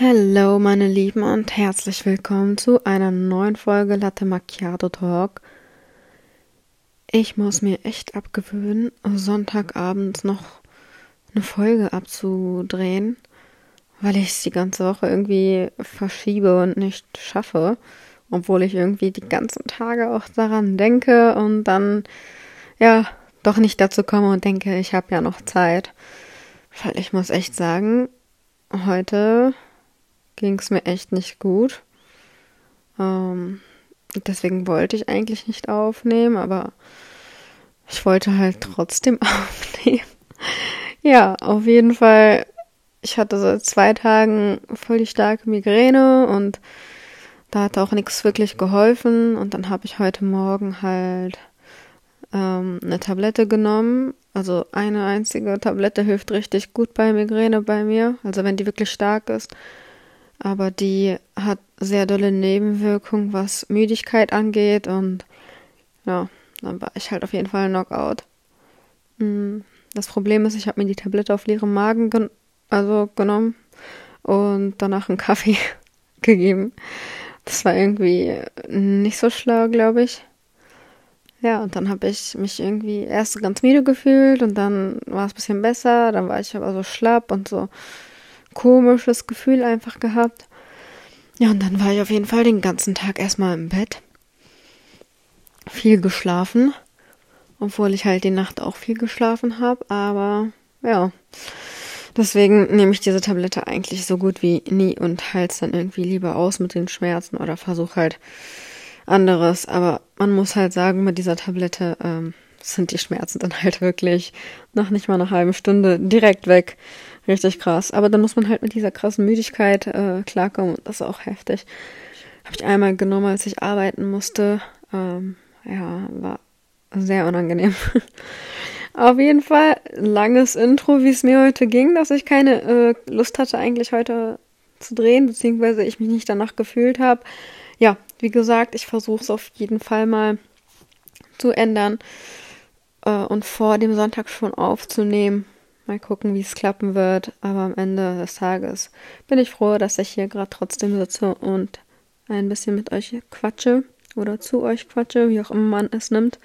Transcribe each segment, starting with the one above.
Hallo meine Lieben und herzlich willkommen zu einer neuen Folge Latte Macchiato Talk. Ich muss mir echt abgewöhnen, Sonntagabends noch eine Folge abzudrehen, weil ich es die ganze Woche irgendwie verschiebe und nicht schaffe, obwohl ich irgendwie die ganzen Tage auch daran denke und dann ja doch nicht dazu komme und denke, ich habe ja noch Zeit. Weil ich muss echt sagen, heute ging es mir echt nicht gut. Ähm, deswegen wollte ich eigentlich nicht aufnehmen, aber ich wollte halt trotzdem aufnehmen. ja, auf jeden Fall. Ich hatte seit zwei Tagen voll die starke Migräne und da hat auch nichts wirklich geholfen. Und dann habe ich heute Morgen halt ähm, eine Tablette genommen. Also eine einzige Tablette hilft richtig gut bei Migräne bei mir. Also wenn die wirklich stark ist aber die hat sehr dolle Nebenwirkungen, was Müdigkeit angeht und ja, dann war ich halt auf jeden Fall Knockout. Mm, das Problem ist, ich habe mir die Tablette auf leerem Magen gen also genommen und danach einen Kaffee gegeben. Das war irgendwie nicht so schlau, glaube ich. Ja, und dann habe ich mich irgendwie erst ganz müde gefühlt und dann war es ein bisschen besser, dann war ich aber so schlapp und so komisches Gefühl einfach gehabt. Ja, und dann war ich auf jeden Fall den ganzen Tag erstmal im Bett. Viel geschlafen. Obwohl ich halt die Nacht auch viel geschlafen habe. Aber ja. Deswegen nehme ich diese Tablette eigentlich so gut wie nie und halte es dann irgendwie lieber aus mit den Schmerzen oder versuche halt anderes. Aber man muss halt sagen, mit dieser Tablette ähm, sind die Schmerzen dann halt wirklich nach nicht mal einer halben Stunde direkt weg. Richtig krass. Aber dann muss man halt mit dieser krassen Müdigkeit äh, klarkommen und das ist auch heftig. Habe ich einmal genommen, als ich arbeiten musste. Ähm, ja, war sehr unangenehm. Auf jeden Fall langes Intro, wie es mir heute ging, dass ich keine äh, Lust hatte, eigentlich heute zu drehen, beziehungsweise ich mich nicht danach gefühlt habe. Ja, wie gesagt, ich versuche es auf jeden Fall mal zu ändern äh, und vor dem Sonntag schon aufzunehmen. Mal gucken, wie es klappen wird. Aber am Ende des Tages bin ich froh, dass ich hier gerade trotzdem sitze und ein bisschen mit euch quatsche oder zu euch quatsche, wie auch immer man es nimmt.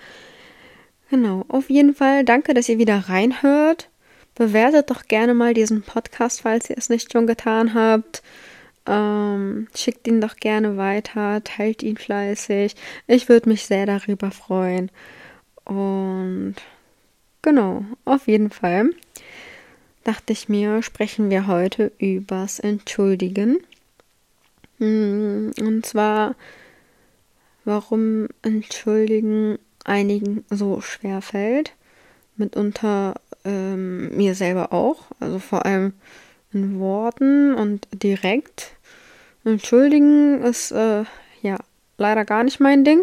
Genau, auf jeden Fall danke, dass ihr wieder reinhört. Bewertet doch gerne mal diesen Podcast, falls ihr es nicht schon getan habt. Ähm, schickt ihn doch gerne weiter, teilt ihn fleißig. Ich würde mich sehr darüber freuen. Und genau, auf jeden Fall dachte ich mir, sprechen wir heute übers Entschuldigen. Hm, und zwar, warum Entschuldigen einigen so schwer fällt. Mitunter ähm, mir selber auch. Also vor allem in Worten und direkt. Entschuldigen ist äh, ja leider gar nicht mein Ding.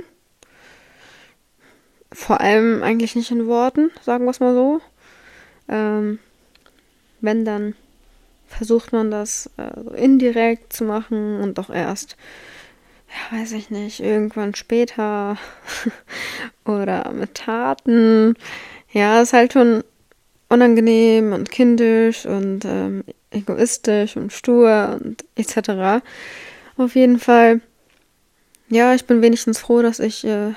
Vor allem eigentlich nicht in Worten, sagen wir es mal so. Ähm, wenn, dann versucht man das äh, indirekt zu machen und auch erst, ja, weiß ich nicht, irgendwann später oder mit Taten. Ja, ist halt schon unangenehm und kindisch und ähm, egoistisch und stur und etc. Auf jeden Fall, ja, ich bin wenigstens froh, dass ich, äh,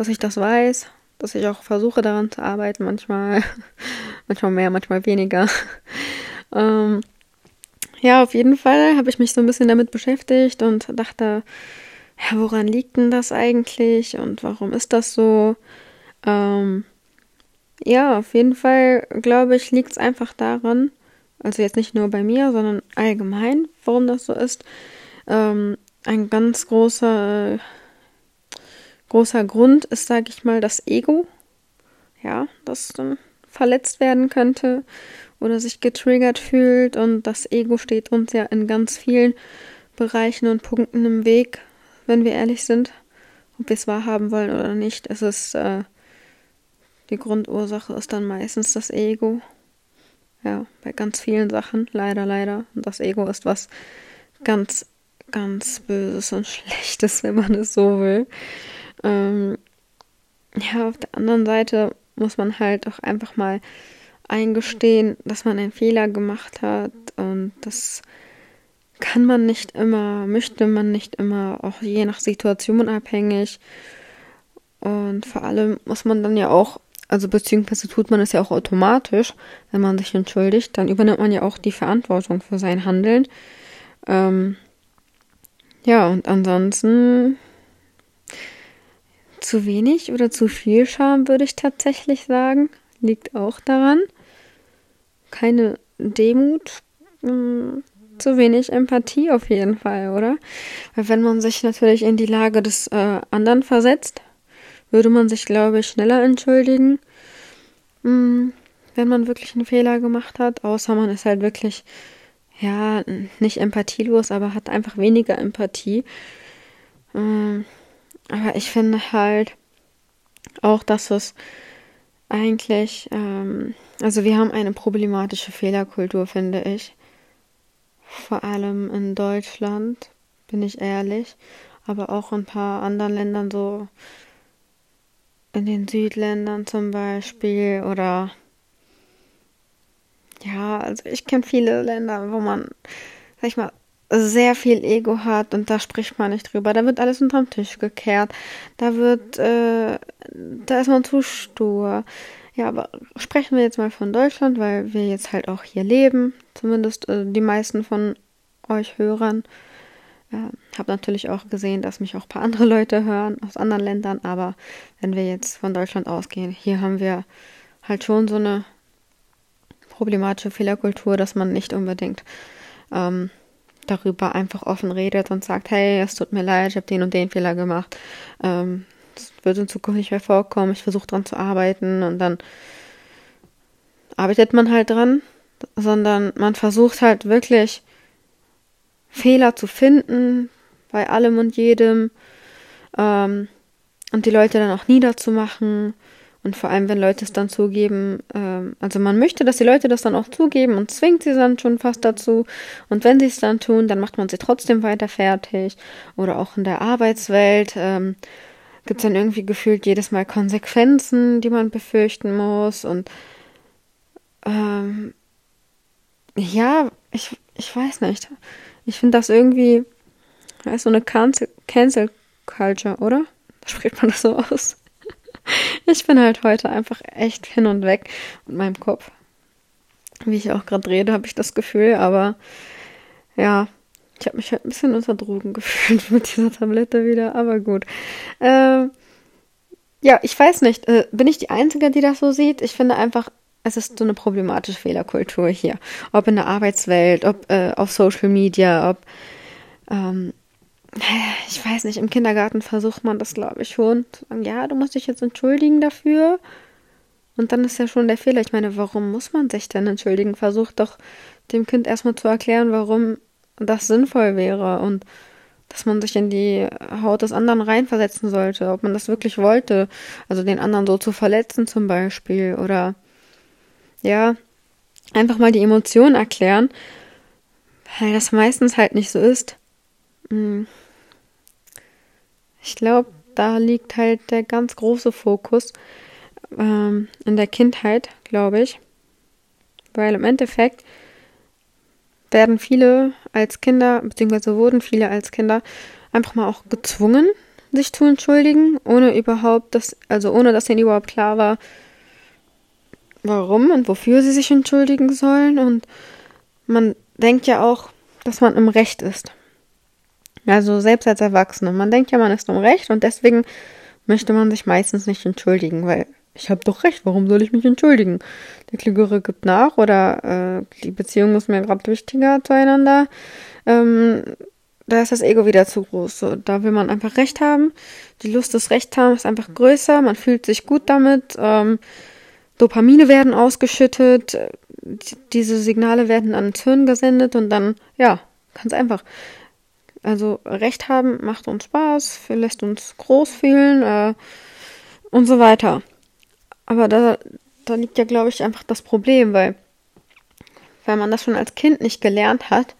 dass ich das weiß, dass ich auch versuche daran zu arbeiten, manchmal manchmal mehr, manchmal weniger. ähm, ja, auf jeden Fall habe ich mich so ein bisschen damit beschäftigt und dachte, ja, woran liegt denn das eigentlich und warum ist das so? Ähm, ja, auf jeden Fall, glaube ich, liegt es einfach daran, also jetzt nicht nur bei mir, sondern allgemein, warum das so ist. Ähm, ein ganz großer, großer Grund ist, sage ich mal, das Ego. Ja, das ähm, verletzt werden könnte oder sich getriggert fühlt. Und das Ego steht uns ja in ganz vielen Bereichen und Punkten im Weg, wenn wir ehrlich sind, ob wir es wahrhaben wollen oder nicht. Es ist äh, die Grundursache ist dann meistens das Ego. Ja, bei ganz vielen Sachen, leider, leider. Und das Ego ist was ganz, ganz Böses und Schlechtes, wenn man es so will. Ähm, ja, auf der anderen Seite muss man halt auch einfach mal eingestehen, dass man einen Fehler gemacht hat und das kann man nicht immer, möchte man nicht immer, auch je nach Situation abhängig. Und vor allem muss man dann ja auch, also beziehungsweise tut man es ja auch automatisch, wenn man sich entschuldigt, dann übernimmt man ja auch die Verantwortung für sein Handeln. Ähm, ja, und ansonsten zu wenig oder zu viel Scham, würde ich tatsächlich sagen. Liegt auch daran. Keine Demut, hm, zu wenig Empathie auf jeden Fall, oder? Weil wenn man sich natürlich in die Lage des äh, anderen versetzt, würde man sich, glaube ich, schneller entschuldigen, hm, wenn man wirklich einen Fehler gemacht hat. Außer man ist halt wirklich, ja, nicht empathielos, aber hat einfach weniger Empathie. Äh, aber ich finde halt auch, dass es eigentlich, ähm, also wir haben eine problematische Fehlerkultur, finde ich. Vor allem in Deutschland, bin ich ehrlich, aber auch in ein paar anderen Ländern, so in den Südländern zum Beispiel oder ja, also ich kenne viele Länder, wo man, sag ich mal, sehr viel Ego hat und da spricht man nicht drüber. Da wird alles unterm Tisch gekehrt. Da wird, äh, da ist man zu stur. Ja, aber sprechen wir jetzt mal von Deutschland, weil wir jetzt halt auch hier leben. Zumindest äh, die meisten von euch Hörern. Äh, habe natürlich auch gesehen, dass mich auch ein paar andere Leute hören aus anderen Ländern. Aber wenn wir jetzt von Deutschland ausgehen, hier haben wir halt schon so eine problematische Fehlerkultur, dass man nicht unbedingt ähm, darüber einfach offen redet und sagt, hey, es tut mir leid, ich habe den und den Fehler gemacht. Ähm, wird in Zukunft nicht mehr vorkommen, ich versuche dran zu arbeiten und dann arbeitet man halt dran, sondern man versucht halt wirklich Fehler zu finden bei allem und jedem ähm, und die Leute dann auch niederzumachen und vor allem, wenn Leute es dann zugeben, ähm, also man möchte, dass die Leute das dann auch zugeben und zwingt sie dann schon fast dazu. Und wenn sie es dann tun, dann macht man sie trotzdem weiter fertig. Oder auch in der Arbeitswelt ähm, gibt es dann irgendwie gefühlt jedes Mal Konsequenzen, die man befürchten muss. Und ähm, ja, ich, ich weiß nicht. Ich finde das irgendwie, ist so eine Cancel Culture, oder? Spricht man das so aus? Ich bin halt heute einfach echt hin und weg mit meinem Kopf. Wie ich auch gerade rede, habe ich das Gefühl, aber ja, ich habe mich halt ein bisschen unter Drogen gefühlt mit dieser Tablette wieder, aber gut. Äh, ja, ich weiß nicht, äh, bin ich die Einzige, die das so sieht? Ich finde einfach, es ist so eine problematische Fehlerkultur hier. Ob in der Arbeitswelt, ob äh, auf Social Media, ob ähm, ich weiß nicht, im Kindergarten versucht man das, glaube ich, schon. Zu sagen, ja, du musst dich jetzt entschuldigen dafür. Und dann ist ja schon der Fehler. Ich meine, warum muss man sich denn entschuldigen? Versucht doch dem Kind erstmal zu erklären, warum das sinnvoll wäre und dass man sich in die Haut des anderen reinversetzen sollte, ob man das wirklich wollte. Also den anderen so zu verletzen zum Beispiel oder ja, einfach mal die Emotionen erklären, weil das meistens halt nicht so ist. Hm. Ich glaube, da liegt halt der ganz große Fokus ähm, in der Kindheit, glaube ich. Weil im Endeffekt werden viele als Kinder, beziehungsweise wurden viele als Kinder einfach mal auch gezwungen, sich zu entschuldigen, ohne überhaupt das, also ohne dass ihnen überhaupt klar war, warum und wofür sie sich entschuldigen sollen. Und man denkt ja auch, dass man im Recht ist. Also selbst als Erwachsene. Man denkt ja, man ist im Recht und deswegen möchte man sich meistens nicht entschuldigen, weil ich habe doch recht, warum soll ich mich entschuldigen? Der Klügere gibt nach oder äh, die Beziehung ist mir gerade wichtiger zueinander. Ähm, da ist das Ego wieder zu groß. So, da will man einfach Recht haben. Die Lust des Recht haben ist einfach größer. Man fühlt sich gut damit. Ähm, Dopamine werden ausgeschüttet. Diese Signale werden ans Hirn gesendet und dann, ja, ganz einfach. Also Recht haben macht uns Spaß, lässt uns groß fühlen äh, und so weiter. Aber da, da liegt ja, glaube ich, einfach das Problem, weil wenn man das schon als Kind nicht gelernt hat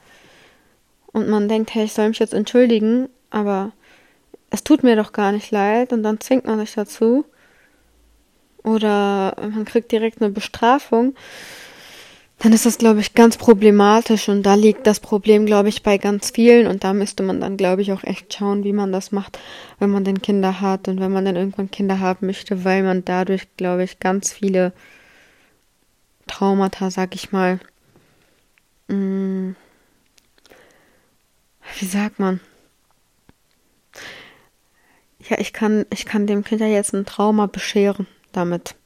und man denkt, hey, ich soll mich jetzt entschuldigen, aber es tut mir doch gar nicht leid und dann zwingt man sich dazu oder man kriegt direkt eine Bestrafung, dann ist das, glaube ich, ganz problematisch und da liegt das Problem, glaube ich, bei ganz vielen und da müsste man dann, glaube ich, auch echt schauen, wie man das macht, wenn man denn Kinder hat und wenn man dann irgendwann Kinder haben möchte, weil man dadurch, glaube ich, ganz viele Traumata, sag ich mal, mh, mm, wie sagt man? Ja, ich kann, ich kann dem Kind ja jetzt ein Trauma bescheren damit.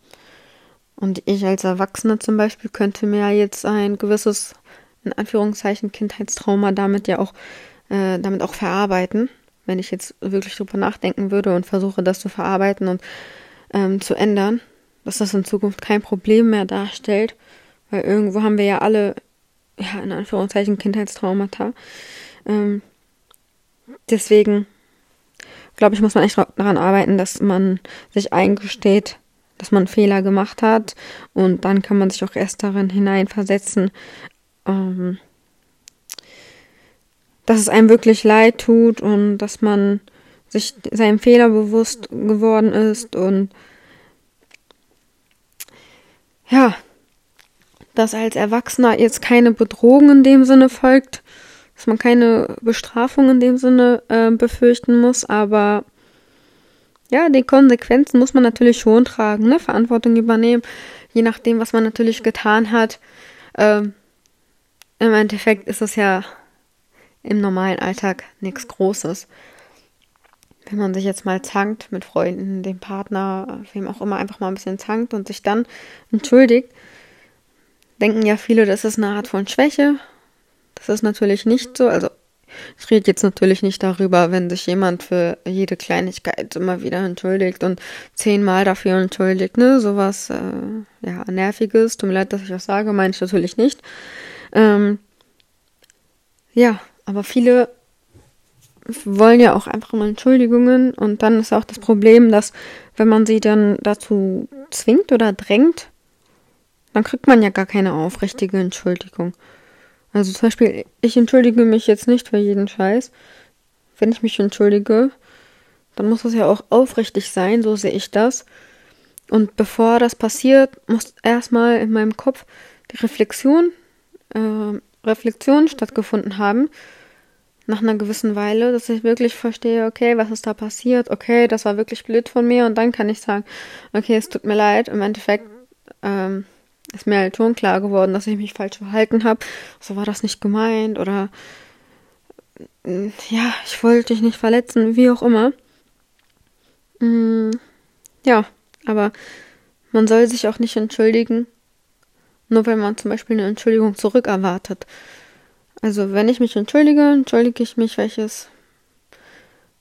Und ich als Erwachsene zum Beispiel könnte mir jetzt ein gewisses, in Anführungszeichen, Kindheitstrauma damit ja auch, äh, damit auch verarbeiten, wenn ich jetzt wirklich drüber nachdenken würde und versuche, das zu verarbeiten und ähm, zu ändern, dass das in Zukunft kein Problem mehr darstellt, weil irgendwo haben wir ja alle, ja, in Anführungszeichen, Kindheitstraumata. Ähm, deswegen glaube ich, muss man echt daran arbeiten, dass man sich eingesteht, dass man Fehler gemacht hat. Und dann kann man sich auch erst darin hineinversetzen, ähm, dass es einem wirklich leid tut und dass man sich seinem Fehler bewusst geworden ist. Und ja, dass als Erwachsener jetzt keine Bedrohung in dem Sinne folgt, dass man keine Bestrafung in dem Sinne äh, befürchten muss, aber ja, die Konsequenzen muss man natürlich schon tragen, ne? Verantwortung übernehmen, je nachdem, was man natürlich getan hat. Ähm, Im Endeffekt ist es ja im normalen Alltag nichts Großes. Wenn man sich jetzt mal zankt mit Freunden, dem Partner, wem auch immer, einfach mal ein bisschen zankt und sich dann entschuldigt, denken ja viele, das ist eine Art von Schwäche. Das ist natürlich nicht so. Also ich rede jetzt natürlich nicht darüber, wenn sich jemand für jede Kleinigkeit immer wieder entschuldigt und zehnmal dafür entschuldigt, ne? Sowas, äh, ja, nerviges. Tut mir leid, dass ich das sage, meine ich natürlich nicht. Ähm, ja, aber viele wollen ja auch einfach immer Entschuldigungen und dann ist auch das Problem, dass wenn man sie dann dazu zwingt oder drängt, dann kriegt man ja gar keine aufrichtige Entschuldigung. Also zum Beispiel, ich entschuldige mich jetzt nicht für jeden Scheiß. Wenn ich mich entschuldige, dann muss das ja auch aufrichtig sein, so sehe ich das. Und bevor das passiert, muss erstmal in meinem Kopf die Reflexion, äh, Reflexion stattgefunden haben. Nach einer gewissen Weile, dass ich wirklich verstehe, okay, was ist da passiert? Okay, das war wirklich blöd von mir. Und dann kann ich sagen, okay, es tut mir leid. Im Endeffekt, ähm, ist mir halt schon klar geworden, dass ich mich falsch verhalten habe. So war das nicht gemeint oder mm, ja, ich wollte dich nicht verletzen, wie auch immer. Mm, ja, aber man soll sich auch nicht entschuldigen, nur wenn man zum Beispiel eine Entschuldigung zurückerwartet. Also wenn ich mich entschuldige, entschuldige ich mich, weil ich es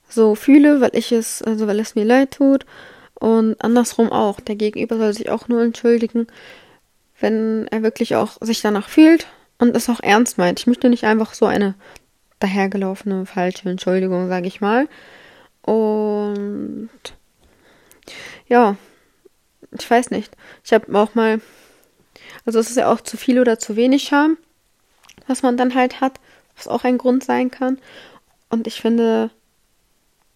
so fühle, weil ich es, also weil es mir leid tut. Und andersrum auch. Der Gegenüber soll sich auch nur entschuldigen, wenn er wirklich auch sich danach fühlt und es auch ernst meint. Ich möchte nicht einfach so eine dahergelaufene falsche Entschuldigung, sage ich mal. Und ja, ich weiß nicht. Ich habe auch mal, also es ist ja auch zu viel oder zu wenig Scham, was man dann halt hat, was auch ein Grund sein kann. Und ich finde,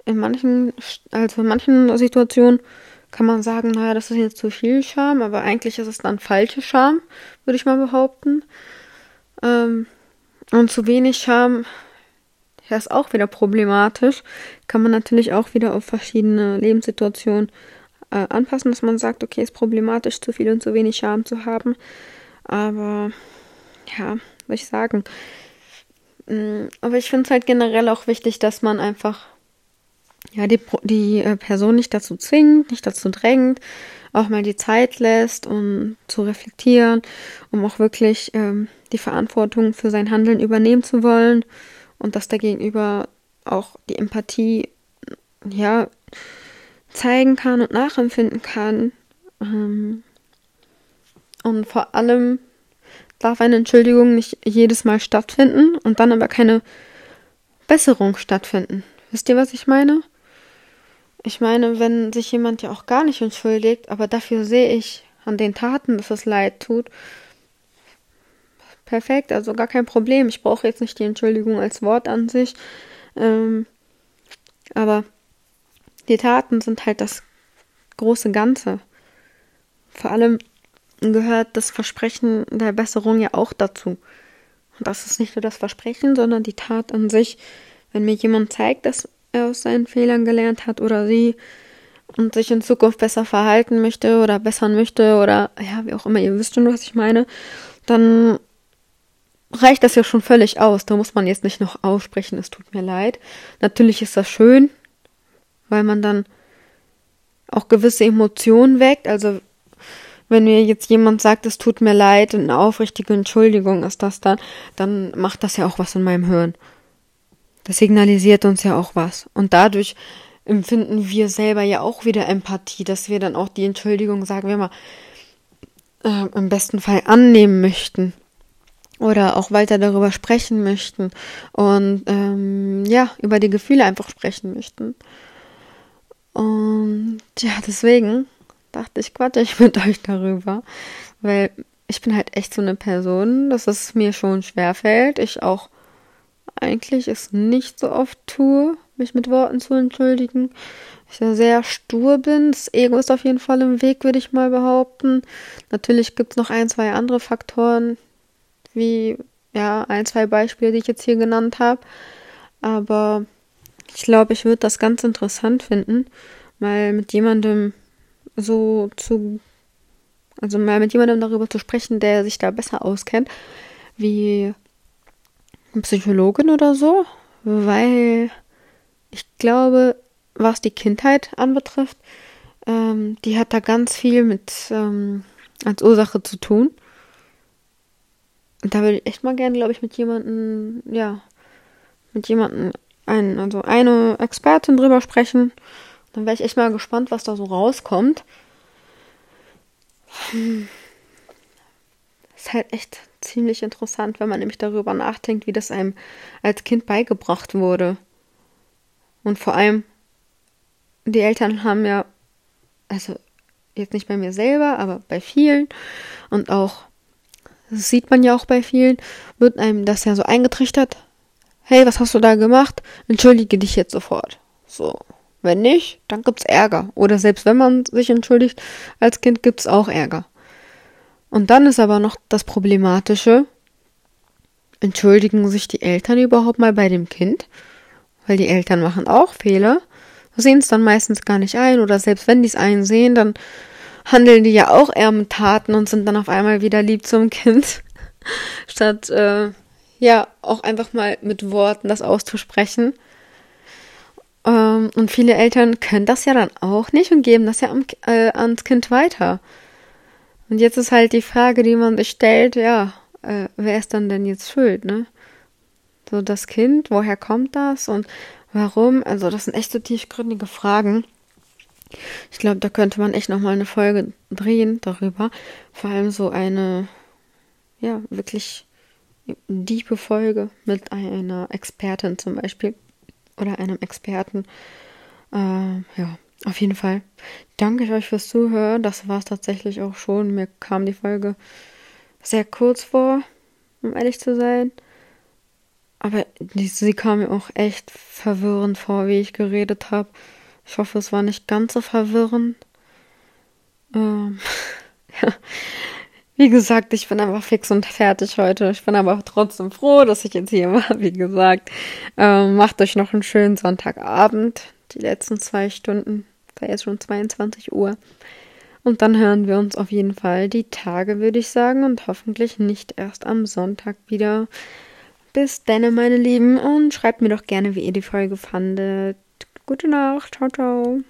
in manchen, also in manchen Situationen kann man sagen, naja, das ist jetzt zu viel Scham, aber eigentlich ist es dann falsche Scham, würde ich mal behaupten. Ähm, und zu wenig Scham, ja, ist auch wieder problematisch. Kann man natürlich auch wieder auf verschiedene Lebenssituationen äh, anpassen, dass man sagt, okay, ist problematisch, zu viel und zu wenig Scham zu haben. Aber ja, würde ich sagen. Mm, aber ich finde es halt generell auch wichtig, dass man einfach ja, die, die äh, Person nicht dazu zwingt, nicht dazu drängt, auch mal die Zeit lässt, um zu reflektieren, um auch wirklich ähm, die Verantwortung für sein Handeln übernehmen zu wollen und dass der Gegenüber auch die Empathie, ja, zeigen kann und nachempfinden kann. Ähm, und vor allem darf eine Entschuldigung nicht jedes Mal stattfinden und dann aber keine Besserung stattfinden. Wisst ihr, was ich meine? Ich meine, wenn sich jemand ja auch gar nicht entschuldigt, aber dafür sehe ich an den Taten, dass es leid tut. Perfekt, also gar kein Problem. Ich brauche jetzt nicht die Entschuldigung als Wort an sich. Ähm, aber die Taten sind halt das große Ganze. Vor allem, gehört das Versprechen der Besserung ja auch dazu. Und das ist nicht nur das Versprechen, sondern die Tat an sich. Wenn mir jemand zeigt, dass er aus seinen Fehlern gelernt hat oder sie und sich in Zukunft besser verhalten möchte oder bessern möchte oder ja, wie auch immer, ihr wisst schon, was ich meine, dann reicht das ja schon völlig aus. Da muss man jetzt nicht noch aussprechen, es tut mir leid. Natürlich ist das schön, weil man dann auch gewisse Emotionen weckt. Also wenn mir jetzt jemand sagt, es tut mir leid, eine aufrichtige Entschuldigung ist das dann, dann macht das ja auch was in meinem Hirn. Das signalisiert uns ja auch was. Und dadurch empfinden wir selber ja auch wieder Empathie, dass wir dann auch die Entschuldigung, sagen wir mal, äh, im besten Fall annehmen möchten oder auch weiter darüber sprechen möchten und ähm, ja, über die Gefühle einfach sprechen möchten. Und ja, deswegen dachte ich, quatsche ich mit euch darüber, weil ich bin halt echt so eine Person, dass es mir schon schwer fällt. Ich auch eigentlich es nicht so oft tue, mich mit Worten zu entschuldigen. Ich ja sehr stur bin. Das Ego ist auf jeden Fall im Weg, würde ich mal behaupten. Natürlich gibt es noch ein, zwei andere Faktoren, wie ja, ein, zwei Beispiele, die ich jetzt hier genannt habe. Aber ich glaube, ich würde das ganz interessant finden, mal mit jemandem so zu, also mal mit jemandem darüber zu sprechen, der sich da besser auskennt, wie Psychologin oder so, weil ich glaube, was die Kindheit anbetrifft, ähm, die hat da ganz viel mit ähm, als Ursache zu tun. Und da würde ich echt mal gerne, glaube ich, mit jemandem, ja, mit jemandem, ein, also eine Expertin drüber sprechen. Dann wäre ich echt mal gespannt, was da so rauskommt. Hm. Ist halt echt ziemlich interessant, wenn man nämlich darüber nachdenkt, wie das einem als Kind beigebracht wurde. Und vor allem, die Eltern haben ja, also jetzt nicht bei mir selber, aber bei vielen und auch, das sieht man ja auch bei vielen, wird einem das ja so eingetrichtert. Hey, was hast du da gemacht? Entschuldige dich jetzt sofort. So. Wenn nicht, dann gibt's Ärger. Oder selbst wenn man sich entschuldigt, als Kind gibt's auch Ärger. Und dann ist aber noch das Problematische, entschuldigen sich die Eltern überhaupt mal bei dem Kind? Weil die Eltern machen auch Fehler, sehen es dann meistens gar nicht ein oder selbst wenn die es einsehen, dann handeln die ja auch eher mit Taten und sind dann auf einmal wieder lieb zum Kind, statt äh, ja auch einfach mal mit Worten das auszusprechen. Ähm, und viele Eltern können das ja dann auch nicht und geben das ja am, äh, ans Kind weiter. Und jetzt ist halt die Frage, die man sich stellt, ja, äh, wer ist dann denn jetzt schuld, ne? So das Kind, woher kommt das und warum? Also das sind echt so tiefgründige Fragen. Ich glaube, da könnte man echt nochmal eine Folge drehen darüber. Vor allem so eine, ja, wirklich diepe Folge mit einer Expertin zum Beispiel oder einem Experten. Äh, ja, auf jeden Fall. Danke ich euch fürs Zuhören. Das war es tatsächlich auch schon. Mir kam die Folge sehr kurz vor, um ehrlich zu sein. Aber die, sie kam mir auch echt verwirrend vor, wie ich geredet habe. Ich hoffe, es war nicht ganz so verwirrend. Ähm, ja. Wie gesagt, ich bin einfach fix und fertig heute. Ich bin aber trotzdem froh, dass ich jetzt hier war. Wie gesagt, ähm, macht euch noch einen schönen Sonntagabend die letzten zwei Stunden. War jetzt schon 22 Uhr. Und dann hören wir uns auf jeden Fall die Tage, würde ich sagen, und hoffentlich nicht erst am Sonntag wieder. Bis dann, meine Lieben, und schreibt mir doch gerne, wie ihr die Folge fandet. Gute Nacht, ciao, ciao.